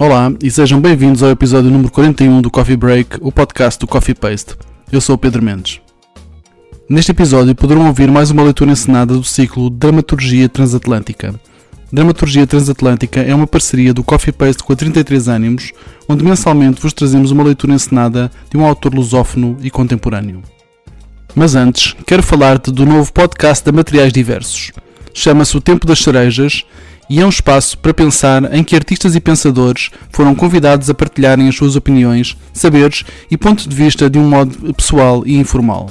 Olá e sejam bem-vindos ao episódio número 41 do Coffee Break, o podcast do Coffee Paste. Eu sou o Pedro Mendes. Neste episódio poderão ouvir mais uma leitura encenada do ciclo Dramaturgia Transatlântica. Dramaturgia Transatlântica é uma parceria do Coffee Paste com a 33 Ânimos, onde mensalmente vos trazemos uma leitura encenada de um autor lusófono e contemporâneo. Mas antes, quero falar-te do novo podcast de Materiais Diversos. Chama-se O Tempo das Cerejas e é um espaço para pensar em que artistas e pensadores foram convidados a partilharem as suas opiniões, saberes e pontos de vista de um modo pessoal e informal.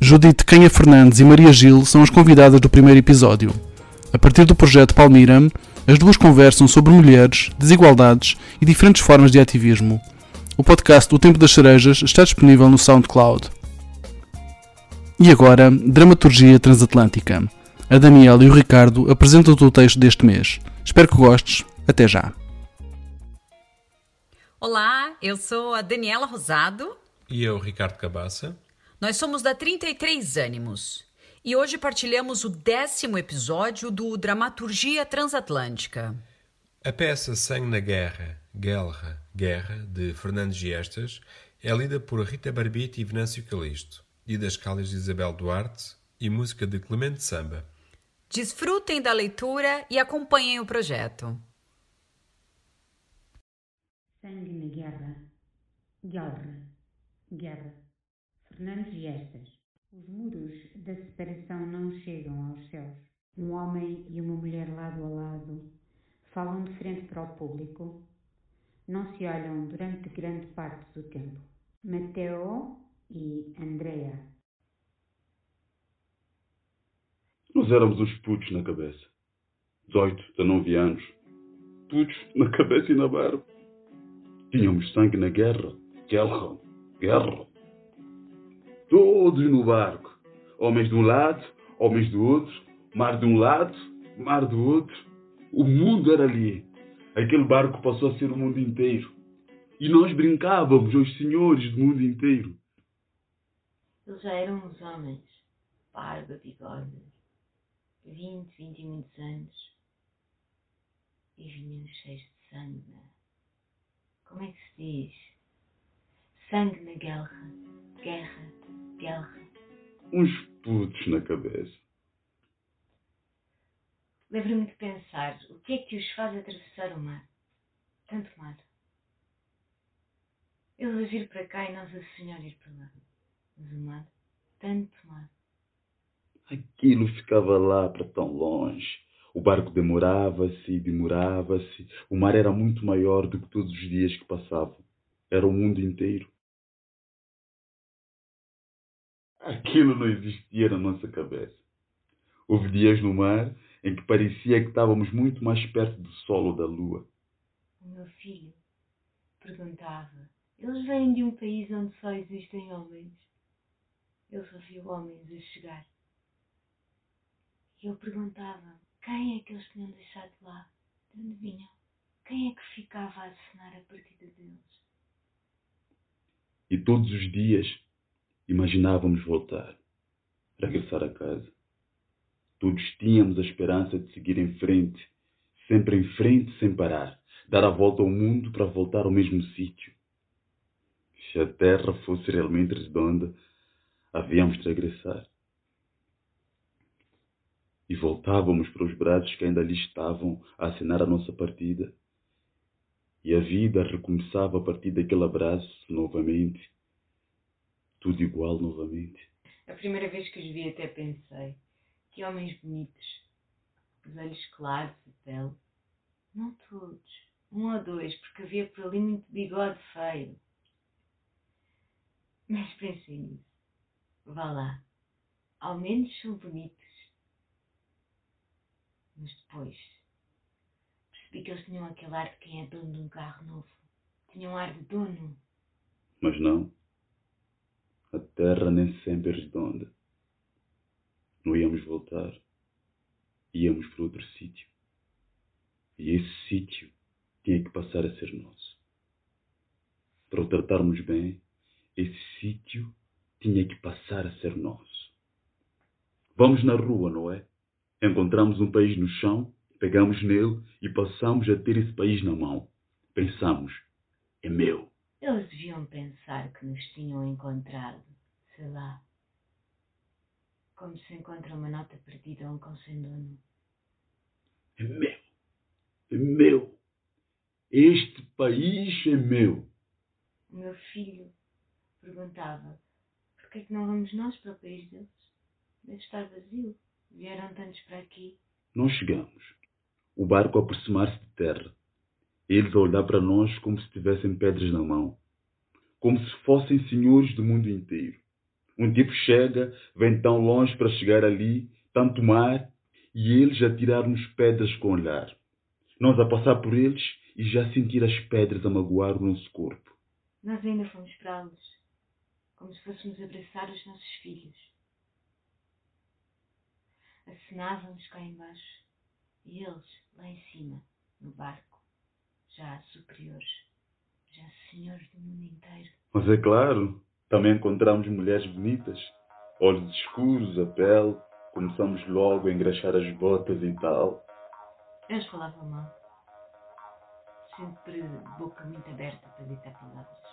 Judite Canha Fernandes e Maria Gil são as convidadas do primeiro episódio. A partir do projeto Palmira, as duas conversam sobre mulheres, desigualdades e diferentes formas de ativismo. O podcast O Tempo das Cerejas está disponível no SoundCloud. E agora, Dramaturgia Transatlântica. A Daniela e o Ricardo apresentam-te o texto deste mês. Espero que gostes. Até já. Olá, eu sou a Daniela Rosado. E eu, Ricardo Cabaça. Nós somos da 33 Ânimos. E hoje partilhamos o décimo episódio do Dramaturgia Transatlântica. A peça Sangue na Guerra, Guerra, Guerra, de Fernando Giestas, é lida por Rita Barbite e Venâncio Calisto e das Cálias de Isabel Duarte e música de Clemente Samba. Desfrutem da leitura e acompanhem o projeto. Sangue na guerra, guerra, guerra. Fernandes Gestas. Os muros da separação não chegam aos céus. Um homem e uma mulher lado a lado falam de frente para o público. Não se olham durante grande parte do tempo. Mateo e Andrea. Nós éramos uns putos na cabeça. 18, 19 anos. Putos na cabeça e na barba. Tínhamos sangue na guerra. Guerra. Guerra. Todos no barco. Homens de um lado, homens do outro. Mar de um lado, mar do outro. O mundo era ali. Aquele barco passou a ser o mundo inteiro. E nós brincávamos aos senhores do mundo inteiro. Eles já eram os homens, barba, bigode, vinte, vinte e muitos anos, e vinham cheios de sangue. Né? Como é que se diz? Sangue na guerra, guerra, guerra. Uns putos na cabeça. Lembro-me de pensar o que é que os faz atravessar o mar. Tanto mar. Eles a vir para cá e nós a sonhar ir para lá. Mas o mar, tanto mar. Aquilo ficava lá para tão longe. O barco demorava-se e demorava-se. O mar era muito maior do que todos os dias que passavam. Era o mundo inteiro. Aquilo não existia na nossa cabeça. Houve dias no mar em que parecia que estávamos muito mais perto do sol ou da lua. O meu filho perguntava: Eles vêm de um país onde só existem homens? Ele só viu homens a chegar. Eu perguntava: quem é que eles tinham deixado lá? De onde vinham? Quem é que ficava a assinar a partida deles? E todos os dias imaginávamos voltar, regressar a casa. Todos tínhamos a esperança de seguir em frente, sempre em frente sem parar, dar a volta ao mundo para voltar ao mesmo sítio. Se a terra fosse realmente redonda, havíamos de regressar. E voltávamos para os braços que ainda ali estavam a assinar a nossa partida. E a vida recomeçava a partir daquele abraço novamente. Tudo igual novamente. A primeira vez que os vi até pensei, que homens bonitos, os olhos claros e pele. Não todos, um ou dois, porque havia por ali muito bigode feio. Mas pensei nisso. Vá lá. Ao menos são bonitos. Mas depois percebi que eles tinham aquele ar de quem é dono de um carro novo. Tinham ar de dono. Mas não. A terra nem sempre é redonda. Não íamos voltar. Íamos para outro sítio. E esse sítio tinha que passar a ser nosso. Para o tratarmos bem, esse sítio tinha que passar a ser nosso. Vamos na rua, não é? Encontramos um país no chão, pegamos nele e passamos a ter esse país na mão. Pensamos, é meu. Eles deviam pensar que nos tinham encontrado, sei lá, como se encontra uma nota perdida ou um cão sem dono. É meu. É meu. Este país é meu. O meu filho perguntava por que é que não vamos nós para o país deles? Deve estar vazio. Vieram tantos para aqui. Nós chegamos. O barco a aproximar-se de terra. Eles a olhar para nós como se tivessem pedras na mão. Como se fossem senhores do mundo inteiro. Um tipo chega, vem tão longe para chegar ali, tanto mar, e eles a tirar-nos pedras com o olhar. Nós a passar por eles e já sentir as pedras a magoar o nosso corpo. Nós ainda fomos para los como se fôssemos abraçar os nossos filhos. Acenávamos cá embaixo e eles lá em cima, no barco, já superiores, já senhores do mundo inteiro. Mas é claro, também encontramos mulheres bonitas, olhos escuros, a pele, começamos logo a engraxar as botas e tal. Eles falavam mal. Sempre boca muito aberta para ditar palavras.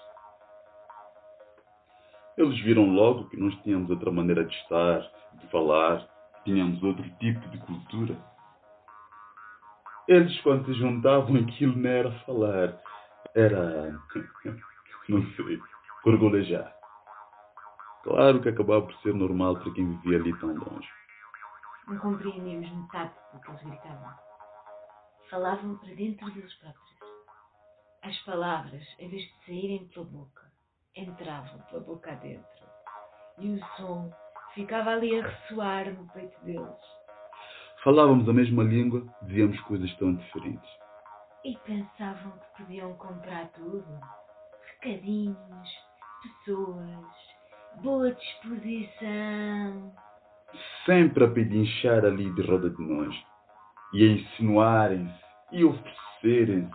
Eles viram logo que nós tínhamos outra maneira de estar, de falar, tínhamos outro tipo de cultura. Eles, quando se juntavam, aquilo não era falar, era, não sei, gorgolejar. Claro que acabava por ser normal para quem vivia ali tão longe. Não compreendíamos metade do que eles gritavam. Falavam para dentro deles próprios. As palavras, em vez de saírem pela boca, entravam pela boca adentro. E o som ficava ali a ressoar no peito deles. Falávamos a mesma língua, dizíamos coisas tão diferentes. E pensavam que podiam comprar tudo. Recadinhos, pessoas, boa disposição. Sempre a pedinchar ali de roda de nós. E a insinuarem-se e oferecerem-se,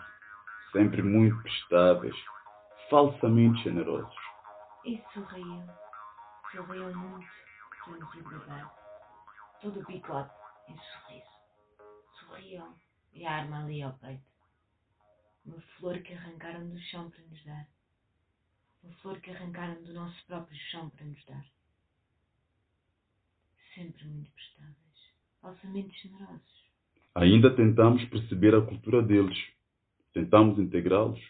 sempre muito prestáveis, falsamente generosos. E sorriam. Sorriam muito. Todo o bigode em sorriso. Sorriam e a arma ali ao peito. Uma flor que arrancaram do chão para nos dar. Uma flor que arrancaram do nosso próprio chão para nos dar. Sempre muito prestáveis. Falsamente generosos. Ainda tentamos perceber a cultura deles. Tentamos integrá-los.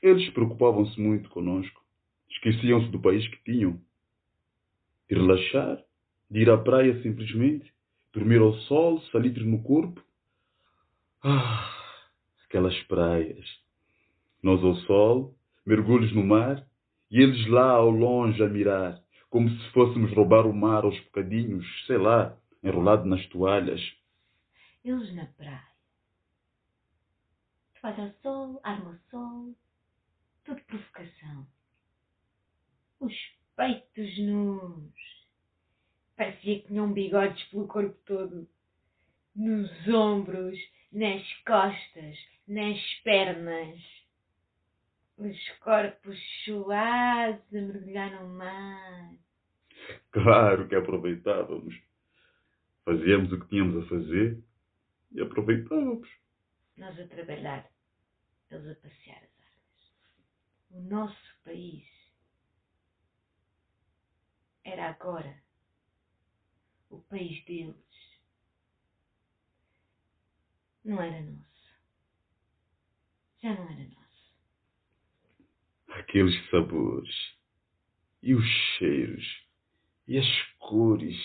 Eles preocupavam-se muito conosco. Esqueciam-se do país que tinham. De relaxar, de ir à praia simplesmente, dormir ao sol, salitre no corpo. Ah, aquelas praias. Nós ao sol, mergulhos no mar, e eles lá ao longe a mirar, como se fôssemos roubar o mar aos bocadinhos, sei lá, enrolado nas toalhas. Eles na praia. Toalha ao sol, arma ao sol, tudo provocação. Os peitos nus. Parecia que tinham bigodes pelo corpo todo. Nos ombros, nas costas, nas pernas. Os corpos suaves a mergulhar no mar. Claro que aproveitávamos. Fazíamos o que tínhamos a fazer e aproveitávamos. Nós a trabalhar, eles a passear as armas. O nosso país era agora o país deles. Não era nosso. Já não era nosso. Aqueles sabores e os cheiros e as cores,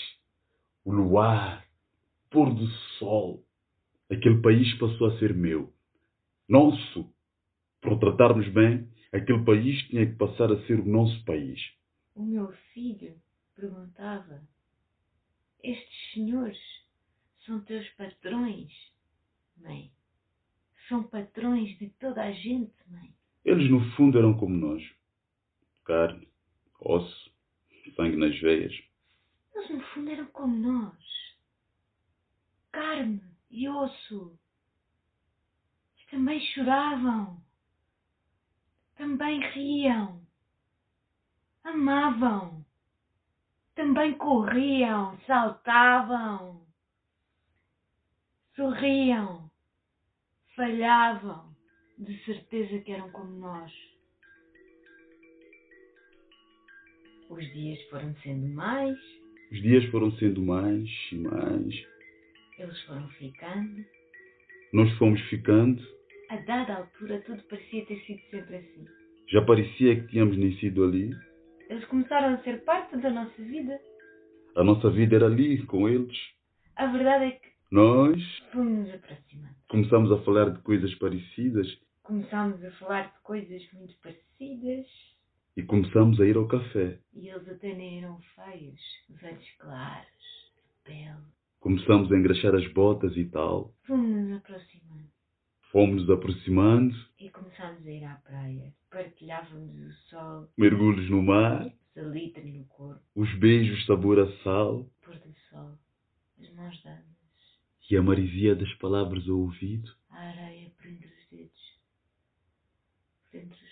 o luar, pôr do sol. Aquele país passou a ser meu, nosso. Para o tratarmos bem, aquele país tinha que passar a ser o nosso país. O meu filho perguntava: Estes senhores são teus patrões, mãe? São patrões de toda a gente, mãe? Eles, no fundo, eram como nós: carne, osso, sangue nas veias. Eles, no fundo, eram como nós: carne e osso. E também choravam, também riam, amavam, também corriam, saltavam, sorriam, falhavam, de certeza que eram como nós. Os dias foram sendo mais, Os dias foram sendo mais e mais. eles foram ficando. Nós fomos ficando. A dada altura, tudo parecia ter sido sempre assim. Já parecia que tínhamos nascido ali. Eles começaram a ser parte da nossa vida. A nossa vida era ali, com eles. A verdade é que Nós fomos nos aproximando. começamos a falar de coisas parecidas Começámos a falar de coisas muito parecidas e começamos a ir ao café. e eles até nem eram feios. Os olhos claros, pele. Começamos a engraxar as botas e tal. Fomos nos aproximando Fomos nos aproximando, e começámos a ir à praia. Partilhávamos o sol, mergulhos no mar, salitre no corpo, os beijos sabor a sal pôr do sol, as mãos dadas, e a marisia das palavras ao ouvido. a areia por entre os dedos, por entre os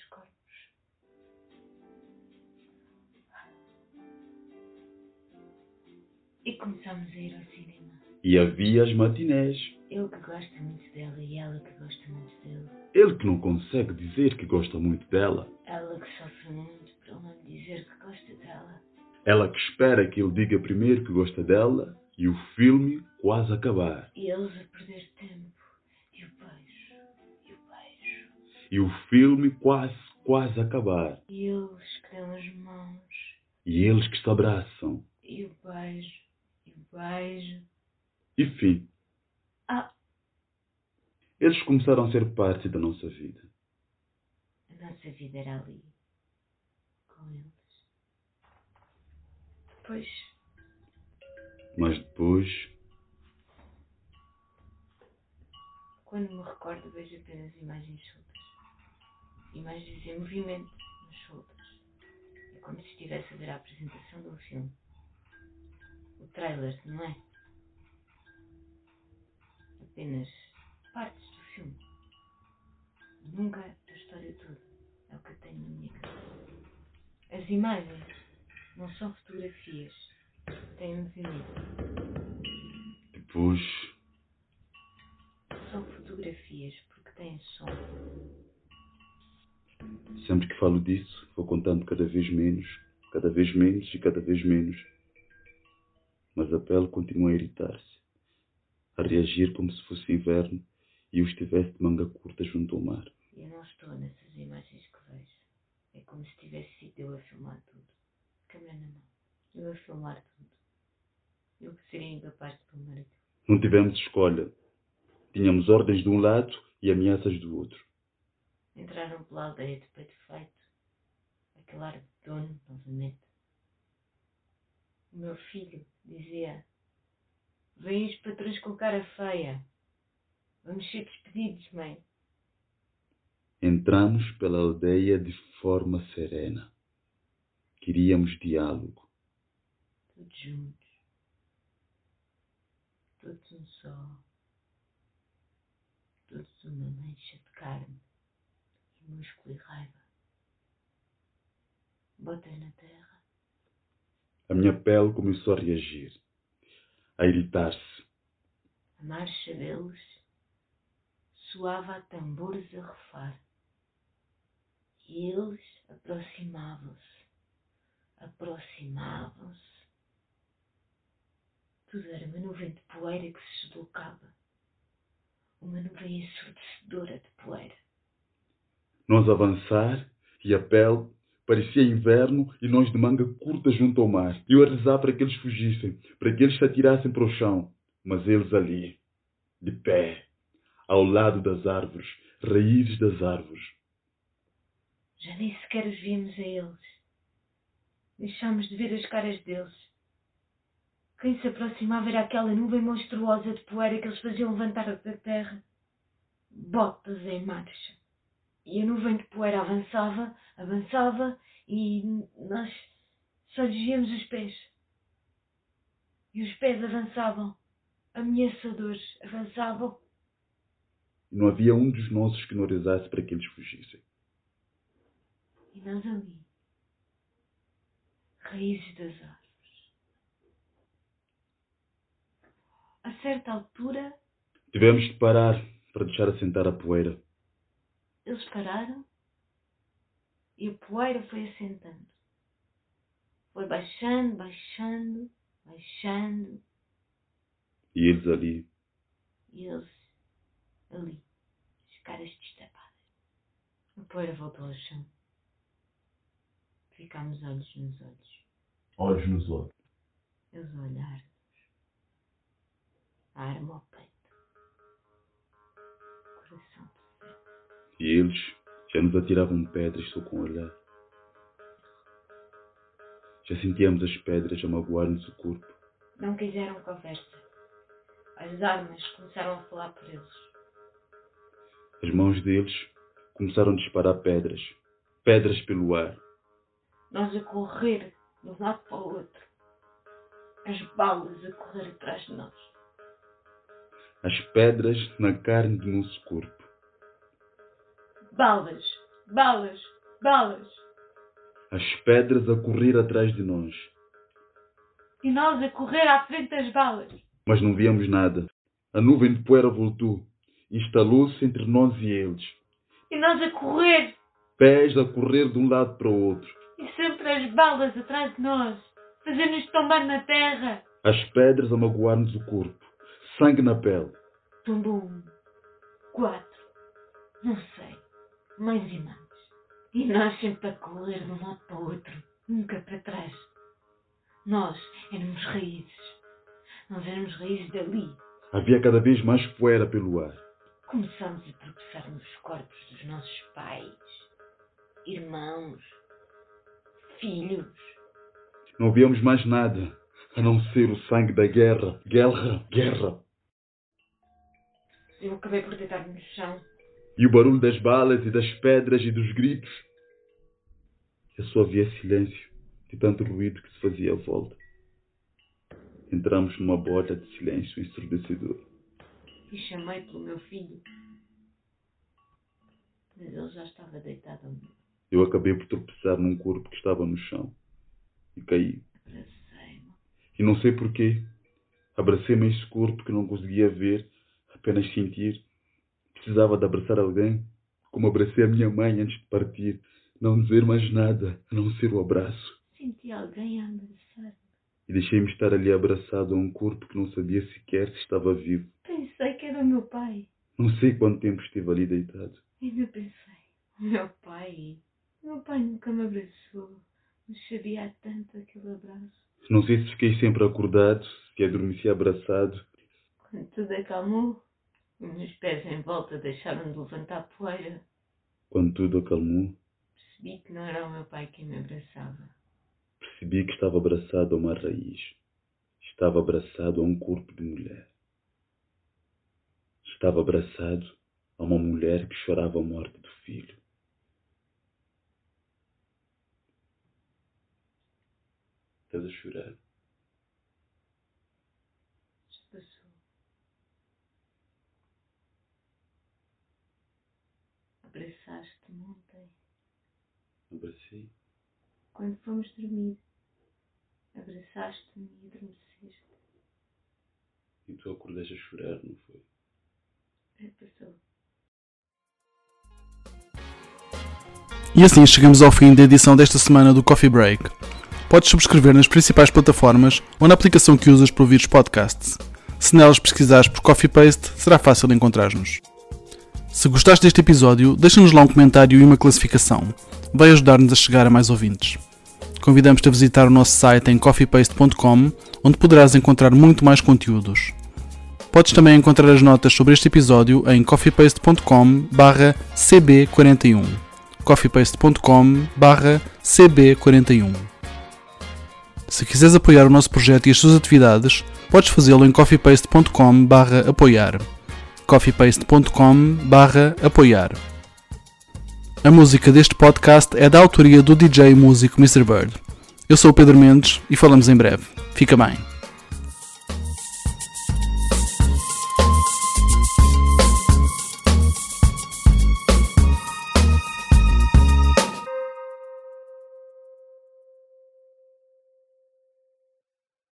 E começámos a ir ao cinema. E havia as matinés. Ele que gosta muito dela e ela que gosta muito dele. Ele que não consegue dizer que gosta muito dela. Ela que sofre muito ele não dizer que gosta dela. Ela que espera que ele diga primeiro que gosta dela. E o filme quase acabar. E eles a perder tempo. E o beijo. E o beijo. E o filme quase, quase acabar. E eles que dão as mãos. E eles que se abraçam. E o beijo. E beijo. E fim. Ah, Eles começaram a ser parte da nossa vida. a nossa vida era ali. Com eles. Depois, Mas depois, quando me recordo, vejo apenas imagens soltas. Imagens em movimento, mas soltas. É como se estivesse a ver a apresentação de um filme. O trailer, não é? Apenas partes do filme. Nunca a história toda. É o que eu tenho na minha cabeça. As imagens não são fotografias. Têm movimento. depois, São fotografias porque têm som. sempre que falo disso, vou contando cada vez menos, cada vez menos e cada vez menos. Mas a pele continua a irritar-se, a reagir como se fosse inverno e eu estivesse de manga curta junto ao mar. Eu não estou nessas imagens que vejo. É como se tivesse sido eu a filmar tudo. Câmera na mão. Eu a filmar tudo. Eu que seria incapaz de filmar aquilo. Não tivemos escolha. Tínhamos ordens de um lado e ameaças do outro. Entraram pela aldeia de peito feito. Aquele ar de dono, novamente. O meu filho dizia: Vêm os patrões com cara feia. Vamos ser despedidos, mãe. Entramos pela aldeia de forma serena. Queríamos diálogo. Todos juntos. Todos um só. Todos uma mancha de carne e músculo e raiva. Botas na terra. A minha pele começou a reagir, a irritar-se. A marcha deles soava a tambores a refar. E eles aproximavam-se. Aproximavam-se. Tudo era uma nuvem de poeira que se deslocava. Uma nuvem ensurdecedora de poeira. Nós avançar e a pele parecia inverno e nós de manga curta junto ao mar. Eu a rezar para que eles fugissem, para que eles se atirassem para o chão. Mas eles ali, de pé, ao lado das árvores, raízes das árvores. Já nem sequer os víamos a eles. Deixámos de ver as caras deles. Quem se aproximava era aquela nuvem monstruosa de poeira que eles faziam levantar da terra. Botas em marcha. E a nuvem de poeira avançava, avançava e nós só lhes víamos os pés. E os pés avançavam, ameaçadores, avançavam. E não havia um dos nossos que não rezasse para que eles fugissem. E nós ali, raízes das árvores. A certa altura, Tivemos de parar para deixar assentar a poeira. Eles pararam e a poeira foi assentando. Foi baixando, baixando, baixando. E eles ali, E eles ali, as caras destapadas. A poeira voltou ao chão. Ficámos olhos nos olhos. olhos nos olhos. Eles olharam-nos. A arma ao peito. E eles já nos atiravam pedras só com o olhar. Já sentíamos as pedras a magoar-nos o corpo. Não quiseram conversa. As armas começaram a falar por eles. As mãos deles começaram a disparar pedras. Pedras pelo ar. Nós a correr de um lado para o outro. As balas a correr atrás de nós. As pedras na carne do nosso corpo. Balas, balas, balas. As pedras a correr atrás de nós. E nós a correr à frente das balas. Mas não víamos nada. A nuvem de poeira voltou. e Instalou-se entre nós e eles. E nós a correr. Pés a correr de um lado para o outro. E sempre as balas atrás de nós. Fazendo-nos tombar na terra. As pedras a magoar-nos o corpo. Sangue na pele. Tombou um. Quatro. Não sei. Mais e mais. E nós sempre a correr de um lado para o outro. Nunca para trás. Nós éramos raízes. Nós éramos raízes dali. Havia cada vez mais poeira pelo ar. Começamos a tropeçar nos corpos dos nossos pais, irmãos, filhos. Não víamos mais nada a não ser o sangue da guerra. Guerra, guerra. Eu acabei por deitar-me no chão. E o barulho das balas e das pedras e dos gritos. E só havia silêncio de tanto ruído que se fazia à volta. Entramos numa bolha de silêncio ensurdecedor. E chamei pelo meu filho. Mas ele já estava deitado. Eu acabei por tropeçar num corpo que estava no chão. E caí. Abracei-me. E não sei porquê. Abracei-me a esse corpo que não conseguia ver, apenas sentir. Precisava de abraçar alguém, como abracei a minha mãe antes de partir. Não dizer mais nada, a não ser o abraço. Senti alguém a abraçar-me. E deixei-me estar ali abraçado a um corpo que não sabia sequer se estava vivo. Pensei que era o meu pai. Não sei quanto tempo estive ali deitado. Ainda pensei. Meu pai. Meu pai nunca me abraçou. Mas sabia tanto aquele abraço. Não sei se fiquei sempre acordado, se adormeci abraçado. Quando tudo acalmou, meus pés em volta deixaram de levantar poeira. Quando tudo acalmou, Percebi que não era o meu pai quem me abraçava. percebi que estava abraçado a uma raiz. Estava abraçado a um corpo de mulher. Estava abraçado a uma mulher que chorava a morte do filho. Estás a chorar? Já passou. Abraçaste-me ontem, Abracei. quando fomos dormir. Abraçaste-me e adormeceste. E tu acordaste a chorar, não foi? Já passou. E assim chegamos ao fim da edição desta semana do Coffee Break. Podes subscrever nas principais plataformas ou na aplicação que usas para ouvir os podcasts. Se nelas pesquisares por Coffee Paste, será fácil encontrar-nos. Se gostaste deste episódio, deixa-nos lá um comentário e uma classificação. Vai ajudar-nos a chegar a mais ouvintes. Convidamos-te a visitar o nosso site em coffeepaste.com, onde poderás encontrar muito mais conteúdos. Podes também encontrar as notas sobre este episódio em coffeepaste.com cb41 coffeepaste.com cb41 Se quiseres apoiar o nosso projeto e as suas atividades, podes fazê-lo em coffeepaste.com apoiar coffeepaste.com apoiar A música deste podcast é da autoria do DJ músico Mr. Bird. Eu sou o Pedro Mendes e falamos em breve. Fica bem.